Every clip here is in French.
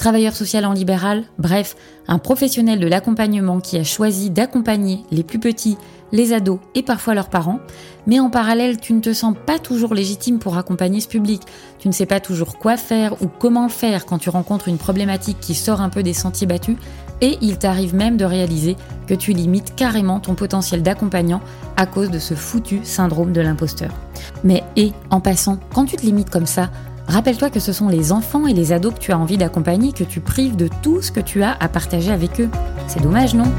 travailleur social en libéral, bref, un professionnel de l'accompagnement qui a choisi d'accompagner les plus petits, les ados et parfois leurs parents, mais en parallèle tu ne te sens pas toujours légitime pour accompagner ce public, tu ne sais pas toujours quoi faire ou comment faire quand tu rencontres une problématique qui sort un peu des sentiers battus, et il t'arrive même de réaliser que tu limites carrément ton potentiel d'accompagnant à cause de ce foutu syndrome de l'imposteur. Mais et, en passant, quand tu te limites comme ça, Rappelle-toi que ce sont les enfants et les ados que tu as envie d'accompagner que tu prives de tout ce que tu as à partager avec eux. C'est dommage, non?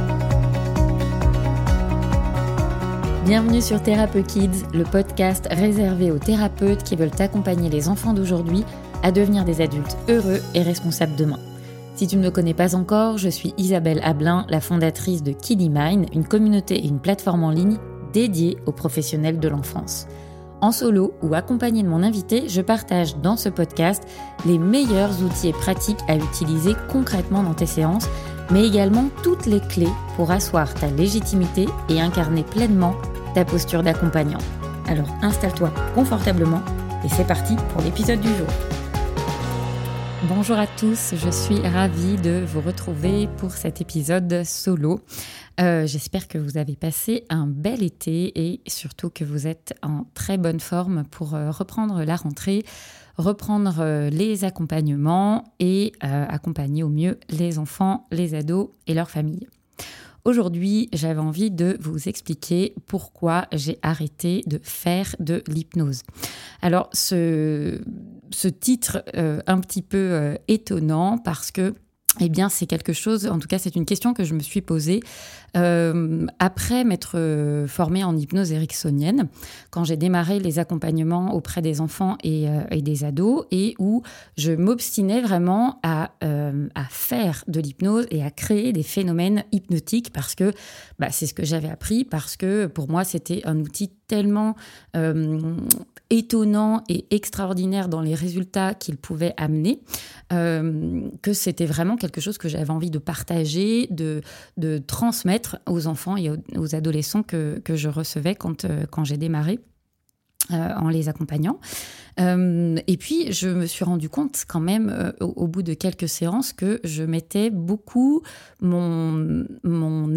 Bienvenue sur Thérapeute Kids, le podcast réservé aux thérapeutes qui veulent accompagner les enfants d'aujourd'hui à devenir des adultes heureux et responsables demain. Si tu ne me connais pas encore, je suis Isabelle Ablin, la fondatrice de Kiddy Mind, une communauté et une plateforme en ligne dédiée aux professionnels de l'enfance. En solo ou accompagné de mon invité, je partage dans ce podcast les meilleurs outils et pratiques à utiliser concrètement dans tes séances, mais également toutes les clés pour asseoir ta légitimité et incarner pleinement ta posture d'accompagnant. Alors installe-toi confortablement et c'est parti pour l'épisode du jour. Bonjour à tous, je suis ravie de vous retrouver pour cet épisode solo. Euh, j'espère que vous avez passé un bel été et surtout que vous êtes en très bonne forme pour euh, reprendre la rentrée, reprendre euh, les accompagnements et accompagner au mieux les enfants, les ados et leurs familles. Aujourd'hui, j'avais envie de vous expliquer pourquoi j'ai arrêté de faire de l'hypnose. Alors, ce, ce titre euh, un petit peu euh, étonnant parce que eh bien, c'est quelque chose, en tout cas, c'est une question que je me suis posée euh, après m'être formée en hypnose ericksonienne, quand j'ai démarré les accompagnements auprès des enfants et, des ados, et où je m'obstinais vraiment à, à, faire de l'hypnose et à créer des phénomènes hypnotiques parce que bah, c'est ce que j'avais appris, parce que pour moi, c'était un outil tellement étonnant et extraordinaire dans les résultats qu'il pouvait amener, que c'était vraiment quelque chose que j'avais envie de partager, de, de transmettre aux enfants et aux, adolescents que, que, je recevais quand, euh, quand j'ai démarré. Euh, en les accompagnant. Euh, et puis, je me suis rendu compte quand même, euh, au, bout de quelques séances, que je mettais beaucoup mon,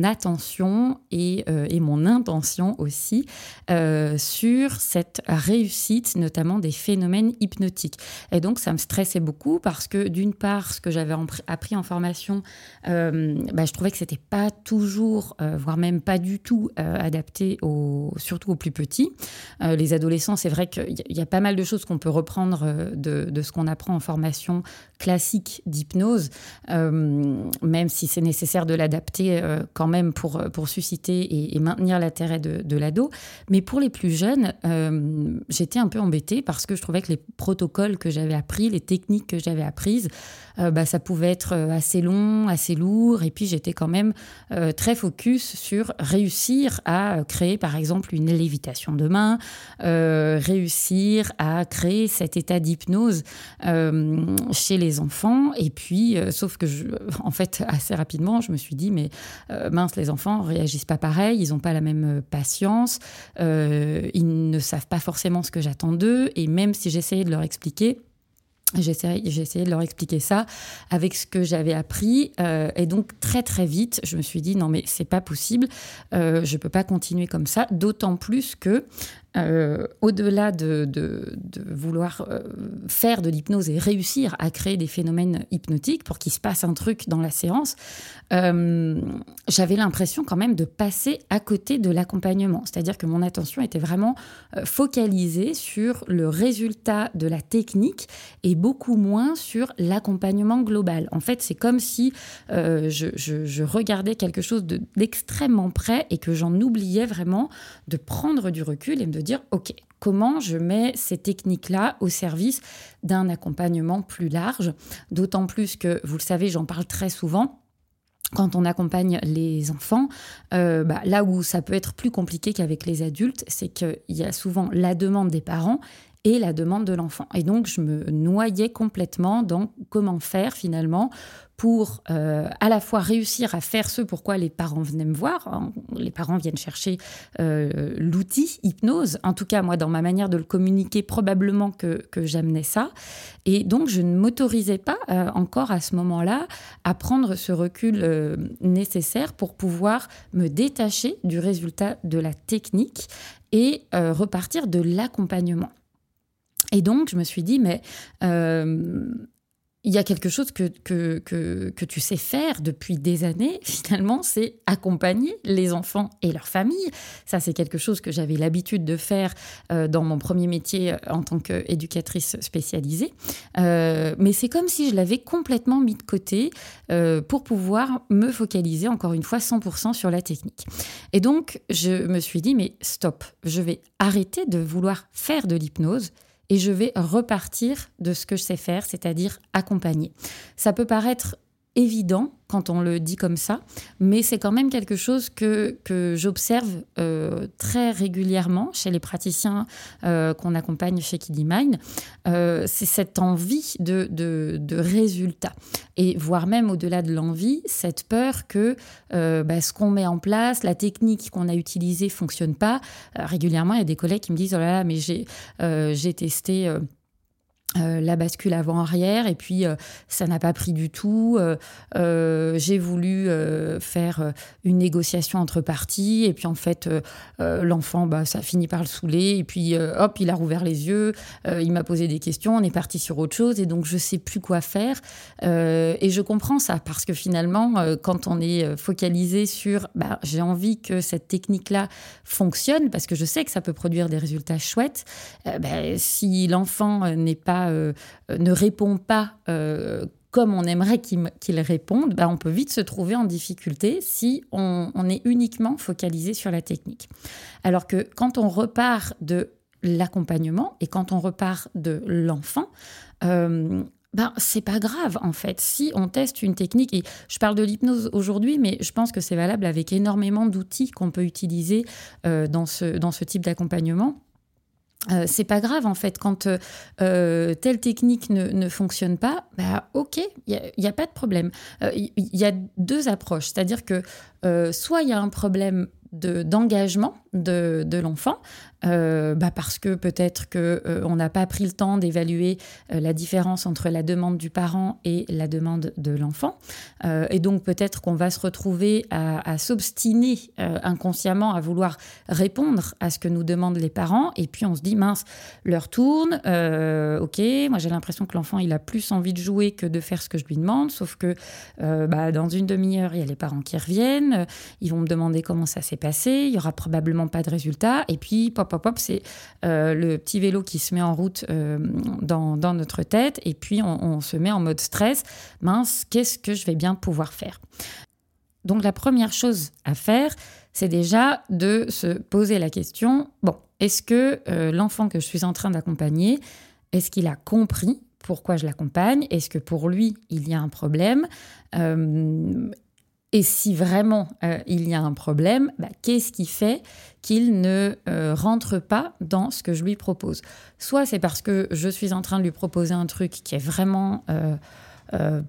attention et, et mon intention aussi sur cette réussite, notamment des phénomènes hypnotiques. Et donc, ça me stressait beaucoup parce que, d'une part, ce que j'avais appris en formation, bah, je trouvais que c'était pas toujours, voire même pas du tout adapté, aux, surtout aux plus petits. les adolescents, c'est vrai qu'il y, a pas mal de choses qu'on peut reprendre euh, de, ce qu'on apprend en formation classique d'hypnose, euh, même si c'est nécessaire de l'adapter euh, quand même pour, pour susciter et, maintenir l'intérêt de, l'ado. Mais pour les plus jeunes, j'étais un peu embêtée parce que je trouvais que les protocoles que j'avais appris, les techniques que j'avais apprises, bah, ça pouvait être assez long, assez lourd. Et puis j'étais quand même très focus sur réussir à créer par exemple une lévitation de main, réussir à créer cet état d'hypnose euh, chez les enfants. Et puis, euh, sauf que, je, en fait, assez rapidement, je me suis dit, mais euh, mince, les enfants réagissent pas pareil, ils n'ont pas la même patience, ils ne savent pas forcément ce que j'attends d'eux. Et même si j'essayais de leur expliquer, essayé de leur expliquer ça avec ce que j'avais appris. et donc, très, très vite, je me suis dit, non, mais c'est pas possible. je peux pas continuer comme ça. D'autant plus que euh, au-delà de, vouloir euh, faire de l'hypnose et réussir à créer des phénomènes hypnotiques pour qu'il se passe un truc dans la séance, euh, j'avais l'impression quand même de passer à côté de l'accompagnement. C'est-à-dire que mon attention était vraiment focalisée sur le résultat de la technique et beaucoup moins sur l'accompagnement global. En fait, c'est comme si je, regardais quelque chose d'extrêmement près et que j'en oubliais vraiment de prendre du recul et de dire, OK, comment je mets ces techniques-là au service d'un accompagnement plus large, d'autant plus que, vous le savez, j'en parle très souvent, quand on accompagne les enfants, euh, bah, là où ça peut être plus compliqué qu'avec les adultes, c'est qu'il y a souvent la demande des parents et la demande de l'enfant. Et donc, je me noyais complètement dans comment faire finalement pour euh, à la fois réussir à faire ce pourquoi les parents venaient me voir. Hein. Les parents viennent chercher euh, l'outil hypnose. En tout cas, moi, dans ma manière de le communiquer, probablement que, j'amenais ça. Et donc, je ne m'autorisais pas euh, encore à ce moment-là à prendre ce recul nécessaire pour pouvoir me détacher du résultat de la technique et repartir de l'accompagnement. Et donc, je me suis dit, mais il y a quelque chose que, que, que, tu sais faire depuis des années, finalement, c'est accompagner les enfants et leurs familles. Ça, c'est quelque chose que j'avais l'habitude de faire euh, dans mon premier métier euh, en tant qu'éducatrice spécialisée. mais c'est comme si je l'avais complètement mis de côté pour pouvoir me focaliser, encore une fois, 100% sur la technique. Et donc, je me suis dit, mais stop, je vais arrêter de vouloir faire de l'hypnose et je vais repartir de ce que je sais faire, c'est-à-dire accompagner. Ça peut paraître évident quand on le dit comme ça, mais c'est quand même quelque chose que, que j'observe euh, très régulièrement chez les praticiens euh, qu'on accompagne chez Kiddy Mind. Euh, c'est cette envie de, de, et voire même au-delà de l'envie, cette peur que bah, ce qu'on met en place, la technique qu'on a utilisée fonctionne pas. régulièrement, il y a des collègues qui me disent, oh là là, mais j'ai testé euh, la bascule avant-arrière et puis euh, ça n'a pas pris du tout. Euh, j'ai voulu faire une négociation entre parties et puis en fait l'enfant bah, ça finit par le saouler et puis hop il a rouvert les yeux, il m'a posé des questions, on est parti sur autre chose et donc je sais plus quoi faire et je comprends ça parce que finalement quand on est focalisé sur bah, j'ai envie que cette technique là fonctionne parce que je sais que ça peut produire des résultats chouettes, bah, si l'enfant n'est pas euh, ne répond pas euh, comme on aimerait qu'il réponde, bah, on peut vite se trouver en difficulté si on, est uniquement focalisé sur la technique. Alors que quand on repart de l'accompagnement et quand on repart de l'enfant, euh, ben, c'est pas grave en fait. Si on teste une technique, et je parle de l'hypnose aujourd'hui, mais je pense que c'est valable avec énormément d'outils qu'on peut utiliser dans, ce, dans ce type d'accompagnement. Euh, c'est pas grave en fait. Quand euh, euh, telle technique ne, fonctionne pas bah ok il n'y a, pas de problème. Il y, a deux approches. C'est à dire que soit il y a un problème d'engagement de, de l'enfant euh, bah parce que peut-être que euh, on n'a pas pris le temps d'évaluer euh, la différence entre la demande du parent et la demande de l'enfant. Et donc peut-être qu'on va se retrouver à, à s'obstiner inconsciemment à vouloir répondre à ce que nous demandent les parents. Et puis on se dit mince l'heure tourne ok moi j'ai l'impression que l'enfant il a plus envie de jouer que de faire ce que je lui demande. Sauf que bah, dans une demi-heure il y a les parents qui reviennent ils vont me demander comment ça s'est passé. Il y aura probablement pas de résultat et puis pop pop c'est euh, le petit vélo qui se met en route euh, dans, notre tête. Et puis on, se met en mode stress. Mince, qu'est-ce que je vais bien pouvoir faire? Donc la première chose à faire, c'est déjà de se poser la question, bon, est-ce que euh, l'enfant que je suis en train d'accompagner, est-ce qu'il a compris pourquoi je l'accompagne? Est-ce que pour lui, il y a un problème? Et si vraiment euh, il y a un problème, bah, qu'est-ce qui fait qu'il ne euh, rentre pas dans ce que je lui propose? Soit c'est parce que je suis en train de lui proposer un truc qui est vraiment... Euh,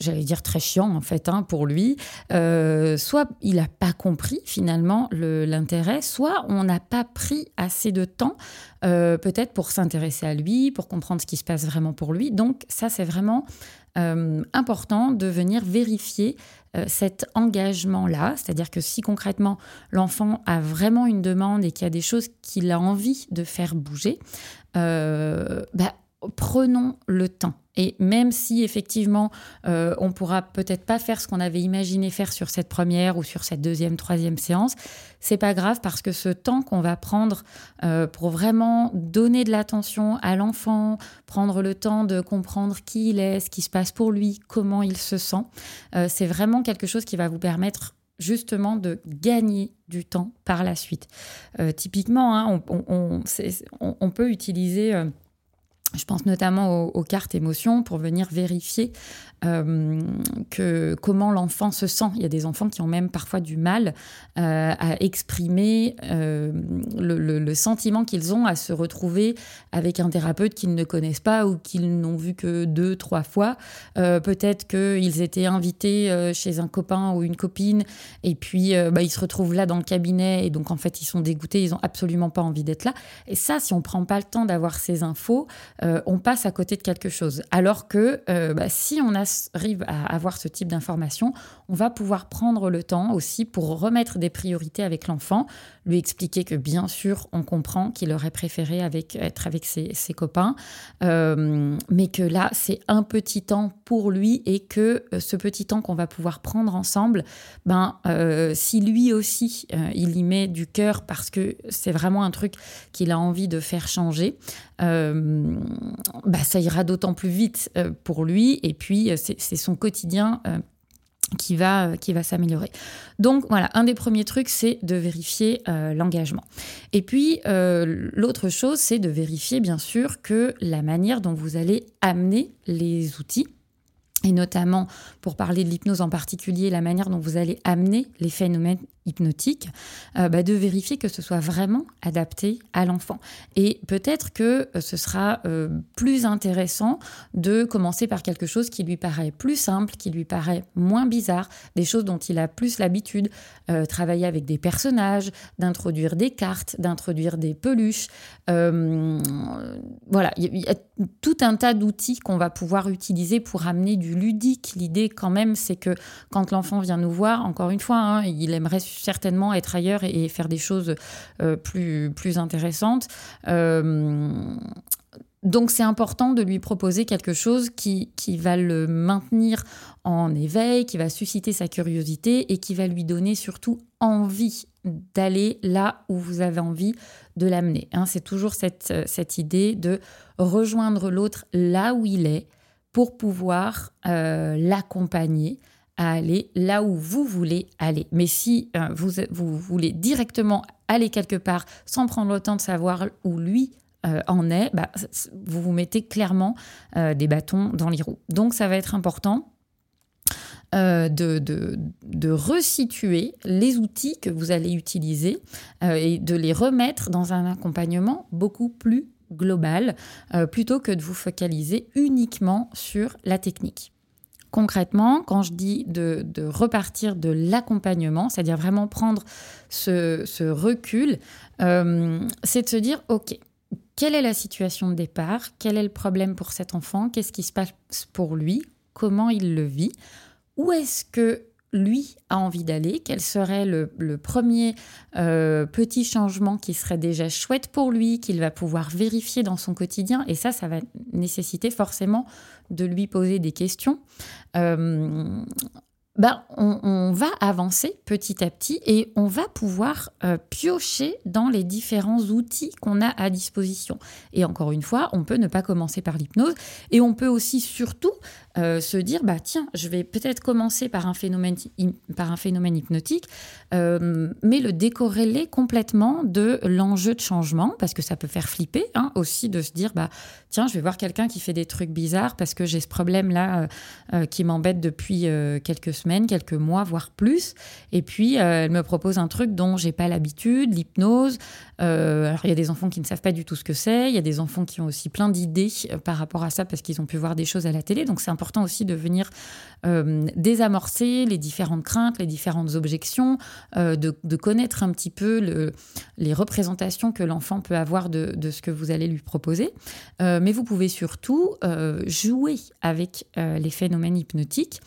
j'allais dire très chiant en fait hein, pour lui, soit il n'a pas compris finalement l'intérêt, soit on n'a pas pris assez de temps peut-être pour s'intéresser à lui, pour comprendre ce qui se passe vraiment pour lui. Donc ça c'est vraiment important de venir vérifier euh, cet engagement-là, c'est-à-dire que si concrètement l'enfant a vraiment une demande et qu'il y a des choses qu'il a envie de faire bouger, euh, bah, prenons le temps. Et même si effectivement euh, on pourra peut-être pas faire ce qu'on avait imaginé faire sur cette première ou sur cette deuxième, troisième séance, c'est pas grave parce que ce temps qu'on va prendre euh, pour vraiment donner de l'attention à l'enfant, prendre le temps de comprendre qui il est, ce qui se passe pour lui, comment il se sent, euh, c'est vraiment quelque chose qui va vous permettre justement de gagner du temps par la suite. typiquement, hein, on, peut utiliser je pense notamment aux, cartes émotions pour venir vérifier euh, que comment l'enfant se sent. Il y a des enfants qui ont même parfois du mal euh, à exprimer euh, le, sentiment qu'ils ont à se retrouver avec un thérapeute qu'ils ne connaissent pas ou qu'ils n'ont vu que deux, trois fois. Peut-être qu'ils étaient invités chez un copain ou une copine et puis bah, ils se retrouvent là dans le cabinet et donc en fait ils sont dégoûtés, ils n'ont absolument pas envie d'être là. Et ça, si on prend pas le temps d'avoir ces infos, on passe à côté de quelque chose. Alors que bah, si on arrive à avoir ce type d'information, on va pouvoir prendre le temps aussi pour remettre des priorités avec l'enfant, lui expliquer que bien sûr, on comprend qu'il aurait préféré avec, être avec ses, copains, euh, mais que là, c'est un petit temps pour lui et que euh, ce petit temps qu'on va pouvoir prendre ensemble, ben, euh, si lui aussi, il y met du cœur parce que c'est vraiment un truc qu'il a envie de faire changer, bah, ça ira d'autant plus vite pour lui. Et puis, c'est son quotidien qui va, qui va s'améliorer. Donc voilà, un des premiers trucs, c'est de vérifier euh, l'engagement. Et puis, euh, l'autre chose, c'est de vérifier, bien sûr, que la manière dont vous allez amener les outils, et notamment pour parler de l'hypnose en particulier, la manière dont vous allez amener les phénomènes hypnotique, euh, bah, de vérifier que ce soit vraiment adapté à l'enfant. Et peut-être que euh, ce sera euh, plus intéressant de commencer par quelque chose qui lui paraît plus simple, qui lui paraît moins bizarre, des choses dont il a plus l'habitude, travailler avec des personnages, d'introduire des cartes, d'introduire des peluches. voilà, il y, a tout un tas d'outils qu'on va pouvoir utiliser pour amener du ludique. L'idée quand même, c'est que quand l'enfant vient nous voir, encore une fois, hein, il aimerait certainement être ailleurs et, faire des choses euh, plus, plus intéressantes. Euh, donc c'est important de lui proposer quelque chose qui, va le maintenir en éveil, qui va susciter sa curiosité et qui va lui donner surtout envie d'aller là où vous avez envie de l'amener. Hein. c'est toujours cette, cette idée de rejoindre l'autre là où il est pour pouvoir euh, l'accompagner à aller là où vous voulez aller. Mais si euh, vous, vous voulez directement aller quelque part sans prendre le temps de savoir où lui euh, en est, bah, vous vous mettez clairement des bâtons dans les roues. Donc ça va être important de, de, de, resituer les outils que vous allez utiliser et de les remettre dans un accompagnement beaucoup plus global, plutôt que de vous focaliser uniquement sur la technique. Concrètement, quand je dis de, repartir de l'accompagnement, c'est-à-dire vraiment prendre ce, recul, euh, c'est de se dire, OK, quelle est la situation de départ? Quel est le problème pour cet enfant? Qu'est-ce qui se passe pour lui? Comment il le vit? Où est-ce que lui a envie d'aller, quel serait le, premier euh, petit changement qui serait déjà chouette pour lui, qu'il va pouvoir vérifier dans son quotidien? Et ça, ça va nécessiter forcément de lui poser des questions. Euh, ben, on, va avancer petit à petit et on va pouvoir euh, piocher dans les différents outils qu'on a à disposition. Et encore une fois, on peut ne pas commencer par l'hypnose et on peut aussi surtout euh, se dire bah tiens, je vais peut-être commencer par un phénomène, par un phénomène hypnotique, euh, mais le décorréler complètement de l'enjeu de changement parce que ça peut faire flipper hein, aussi de se dire bah tiens, je vais voir quelqu'un qui fait des trucs bizarres parce que j'ai ce problème là euh, qui m'embête depuis quelques semaines, quelques mois, voire plus. Et puis elle me propose un truc dont j'ai pas l'habitude, l'hypnose. alors il y a des enfants qui ne savent pas du tout ce que c'est, il y a des enfants qui ont aussi plein d'idées par rapport à ça parce qu'ils ont pu voir des choses à la télé, donc c'est important important aussi de venir euh, désamorcer les différentes craintes, les différentes objections, euh, de, connaître un petit peu le, les représentations que l'enfant peut avoir de, de, ce que vous allez lui proposer. Euh, mais vous pouvez surtout jouer avec les phénomènes hypnotiques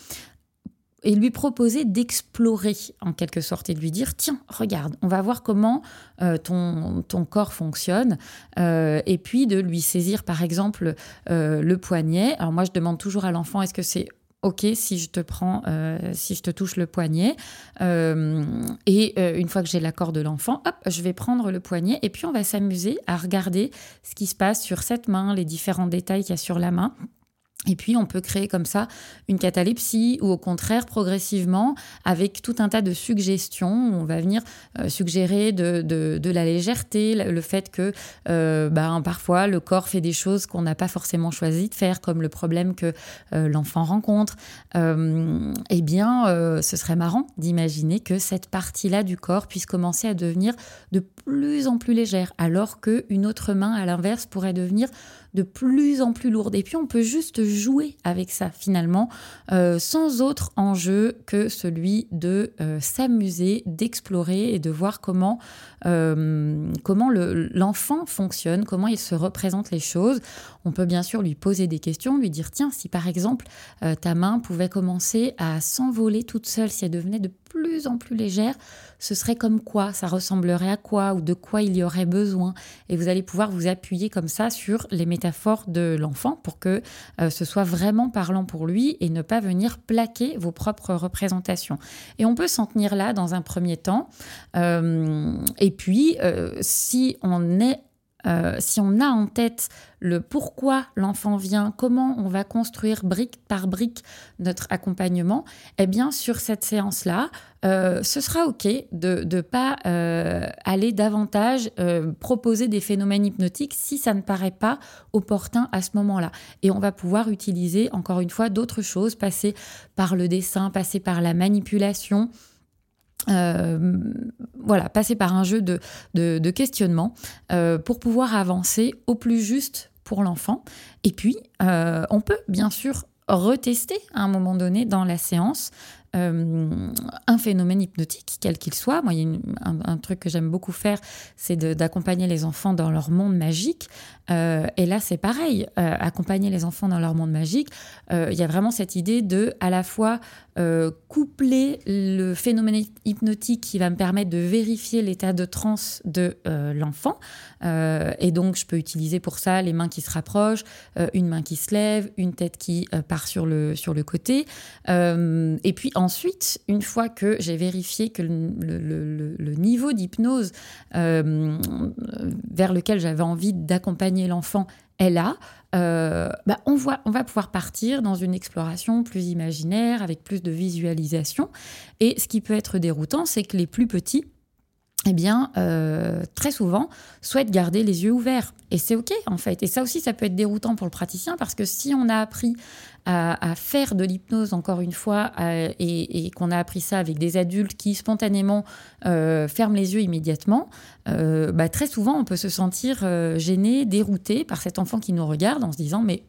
et lui proposer d'explorer en quelque sorte et de lui dire tiens regarde on va voir comment euh, ton, ton corps fonctionne euh, et puis de lui saisir par exemple euh, le poignet. Alors moi je demande toujours à l'enfant est-ce que c'est ok si je te prends si je te touche le poignet et une fois que j'ai l'accord de l'enfant hop je vais prendre le poignet et puis on va s'amuser à regarder ce qui se passe sur cette main les différents détails qu'il y a sur la main Et puis, on peut créer comme ça une catalepsie ou au contraire, progressivement, avec tout un tas de suggestions. On va venir euh, suggérer de, de, la légèreté, le fait que euh, ben, parfois le corps fait des choses qu'on n'a pas forcément choisi de faire, comme le problème que euh, l'enfant rencontre. eh bien, ce serait marrant d'imaginer que cette partie-là du corps puisse commencer à devenir de plus en plus légère, alors qu'une autre main, à l'inverse, pourrait devenir de plus en plus lourde. Et puis on peut juste jouer avec ça finalement, euh, sans autre enjeu que celui de euh, s'amuser, d'explorer et de voir comment, euh, comment l'enfant fonctionne, comment il se représente les choses. On peut bien sûr lui poser des questions, lui dire tiens, si par exemple ta main pouvait commencer à s'envoler toute seule, si elle devenait de plus en plus légère, ce serait comme quoi, ça ressemblerait à quoi? Ou de quoi il y aurait besoin? Et vous allez pouvoir vous appuyer comme ça sur les métaphores de l'enfant pour que euh, ce soit vraiment parlant pour lui et ne pas venir plaquer vos propres représentations. Et on peut s'en tenir là dans un premier temps. Euh, et puis, euh, si on est euh, si on a en tête le pourquoi l'enfant vient, comment on va construire brique par brique notre accompagnement, eh bien sur cette séance-là, euh, ce sera OK de ne pas euh, aller davantage proposer des phénomènes hypnotiques si ça ne paraît pas opportun à ce moment-là. Et on va pouvoir utiliser encore une fois d'autres choses, passer par le dessin, passer par la manipulation. Euh, voilà, passer par un jeu de, questionnement euh, pour pouvoir avancer au plus juste pour l'enfant. Et puis, euh, on peut bien sûr retester à un moment donné dans la séance un phénomène hypnotique, quel qu'il soit. Moi, il y a un, truc que j'aime beaucoup faire, c'est d'accompagner les enfants dans leur monde magique. Et là, c'est pareil, accompagner les enfants dans leur monde magique. il y a vraiment cette idée de, à la fois, euh, coupler le phénomène hypnotique qui va me permettre de vérifier l'état de transe de euh, l'enfant. Euh, et donc, je peux utiliser pour ça les mains qui se rapprochent, une main qui se lève, une tête qui part sur le, sur le côté. et puis ensuite, une fois que j'ai vérifié que le niveau d'hypnose vers lequel j'avais envie d'accompagner l'enfant est là, euh, bah, on, voit, on va pouvoir partir dans une exploration plus imaginaire, avec plus de visualisation. Et ce qui peut être déroutant, c'est que les plus petits, eh bien, euh, très souvent, souhaitent garder les yeux ouverts. Et c'est OK, en fait. Et ça aussi, ça peut être déroutant pour le praticien, parce que si on a appris à, faire de l'hypnose, encore une fois, et, qu'on a appris ça avec des adultes qui spontanément euh, ferment les yeux immédiatement, euh, bah, très souvent, on peut se sentir gêné, dérouté par cet enfant qui nous regarde en se disant, mais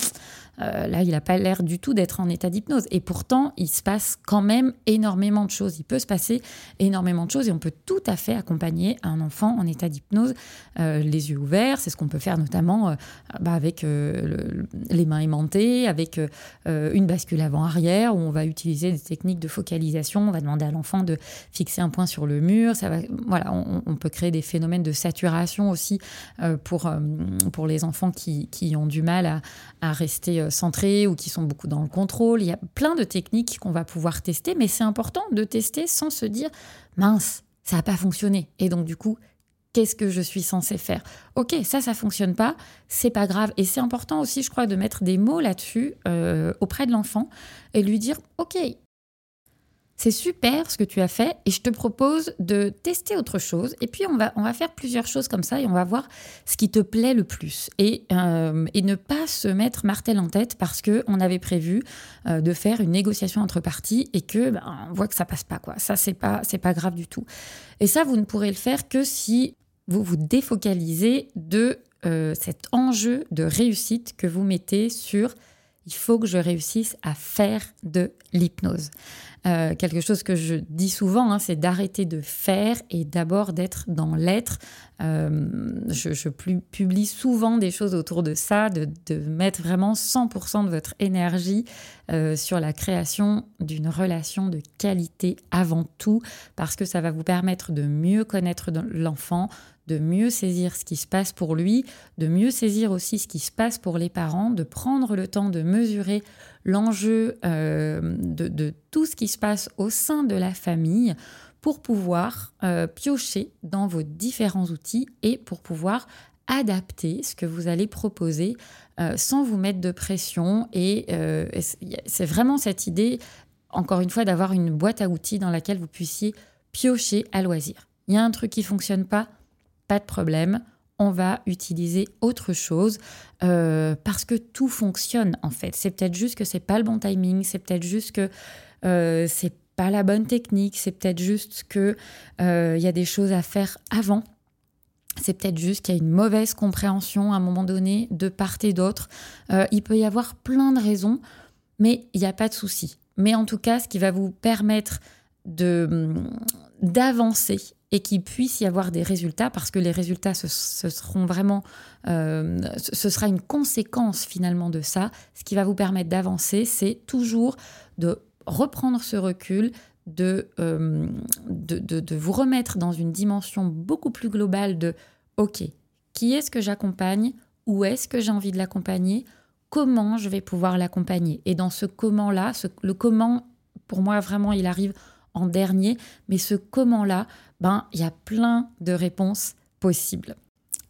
euh, là, il n'a pas l'air du tout d'être en état d'hypnose. Et pourtant, il se passe quand même énormément de choses. Il peut se passer énormément de choses et on peut tout à fait accompagner un enfant en état d'hypnose, euh, les yeux ouverts. C'est ce qu'on peut faire notamment euh, bah, avec les mains aimantées, avec une bascule avant-arrière, où on va utiliser des techniques de focalisation. On va demander à l'enfant de fixer un point sur le mur. Ça va, voilà, on, peut créer des phénomènes de saturation aussi pour, les enfants qui, ont du mal à rester centrés ou qui sont beaucoup dans le contrôle. Il y a plein de techniques qu'on va pouvoir tester, mais c'est important de tester sans se dire mince, ça n'a pas fonctionné. Et donc, du coup, qu'est-ce que je suis censé faire? Ok, ça, ça fonctionne pas, c'est pas grave. Et c'est important aussi, je crois, de mettre des mots là-dessus euh, auprès de l'enfant et lui dire Ok, c'est super ce que tu as fait et je te propose de tester autre chose. Et puis on va, faire plusieurs choses comme ça et on va voir ce qui te plaît le plus. Et, euh, ne pas se mettre martel en tête parce qu'on avait prévu euh, de faire une négociation entre parties et que ben, voit que ça passe pas. Quoi. Ça, c'est pas, c'est pas grave du tout. Et ça, vous ne pourrez le faire que si vous vous défocalisez de euh, cet enjeu de réussite que vous mettez sur il faut que je réussisse à faire de l'hypnose. Euh, quelque chose que je dis souvent, hein, c'est d'arrêter de faire et d'abord d'être dans l'être. Euh, je, publie souvent des choses autour de ça, de, mettre vraiment 100% de votre énergie euh, sur la création d'une relation de qualité avant tout, parce que ça va vous permettre de mieux connaître l'enfant, de mieux saisir ce qui se passe pour lui, de mieux saisir aussi ce qui se passe pour les parents, de prendre le temps de mesurer l'enjeu euh, de, tout ce qui se passe au sein de la famille pour pouvoir euh, piocher dans vos différents outils et pour pouvoir adapter ce que vous allez proposer euh, sans vous mettre de pression. Et c'est vraiment cette idée, encore une fois, d'avoir une boîte à outils dans laquelle vous puissiez piocher à loisir. Il y a un truc qui fonctionne pas, de problème. On va utiliser autre chose euh, parce que tout fonctionne en fait. C'est peut-être juste que c'est pas le bon timing, c'est peut-être juste que c'est pas la bonne technique, c'est peut-être juste que il y a des choses à faire avant c'est peut-être juste qu'il y a une mauvaise compréhension à un moment donné de part et d'autre. Euh, il peut y avoir plein de raisons, mais il n'y a pas de souci. Mais en tout cas, ce qui va vous permettre d'avancer et qu'il puisse y avoir des résultats, parce que les résultats, ce, seront vraiment, euh, ce sera une conséquence finalement de ça. Ce qui va vous permettre d'avancer, c'est toujours de reprendre ce recul, euh, de, de, de, vous remettre dans une dimension beaucoup plus globale de OK, qui est-ce que j'accompagne? Où est-ce que j'ai envie de l'accompagner? Comment je vais pouvoir l'accompagner? Et dans ce comment-là, le comment, pour moi, vraiment, il arrive en dernier, mais ce comment-là, ben, il y a plein de réponses possibles.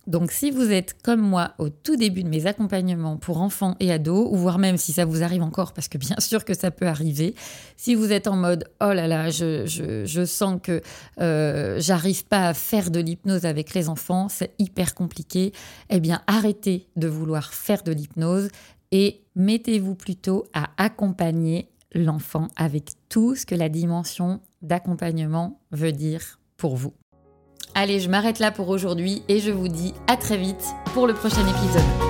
Donc si vous êtes comme moi au tout début de mes accompagnements pour enfants et ados, ou voire même si ça vous arrive encore, parce que bien sûr que ça peut arriver, si vous êtes en mode oh là là, je, sens que euh, j'arrive pas à faire de l'hypnose avec les enfants, c'est hyper compliqué, eh bien arrêtez de vouloir faire de l'hypnose et mettez-vous plutôt à accompagner l'enfant avec tout ce que la dimension d'accompagnement veut dire vous. Allez, je m'arrête là pour aujourd'hui et je vous dis à très vite pour le prochain épisode.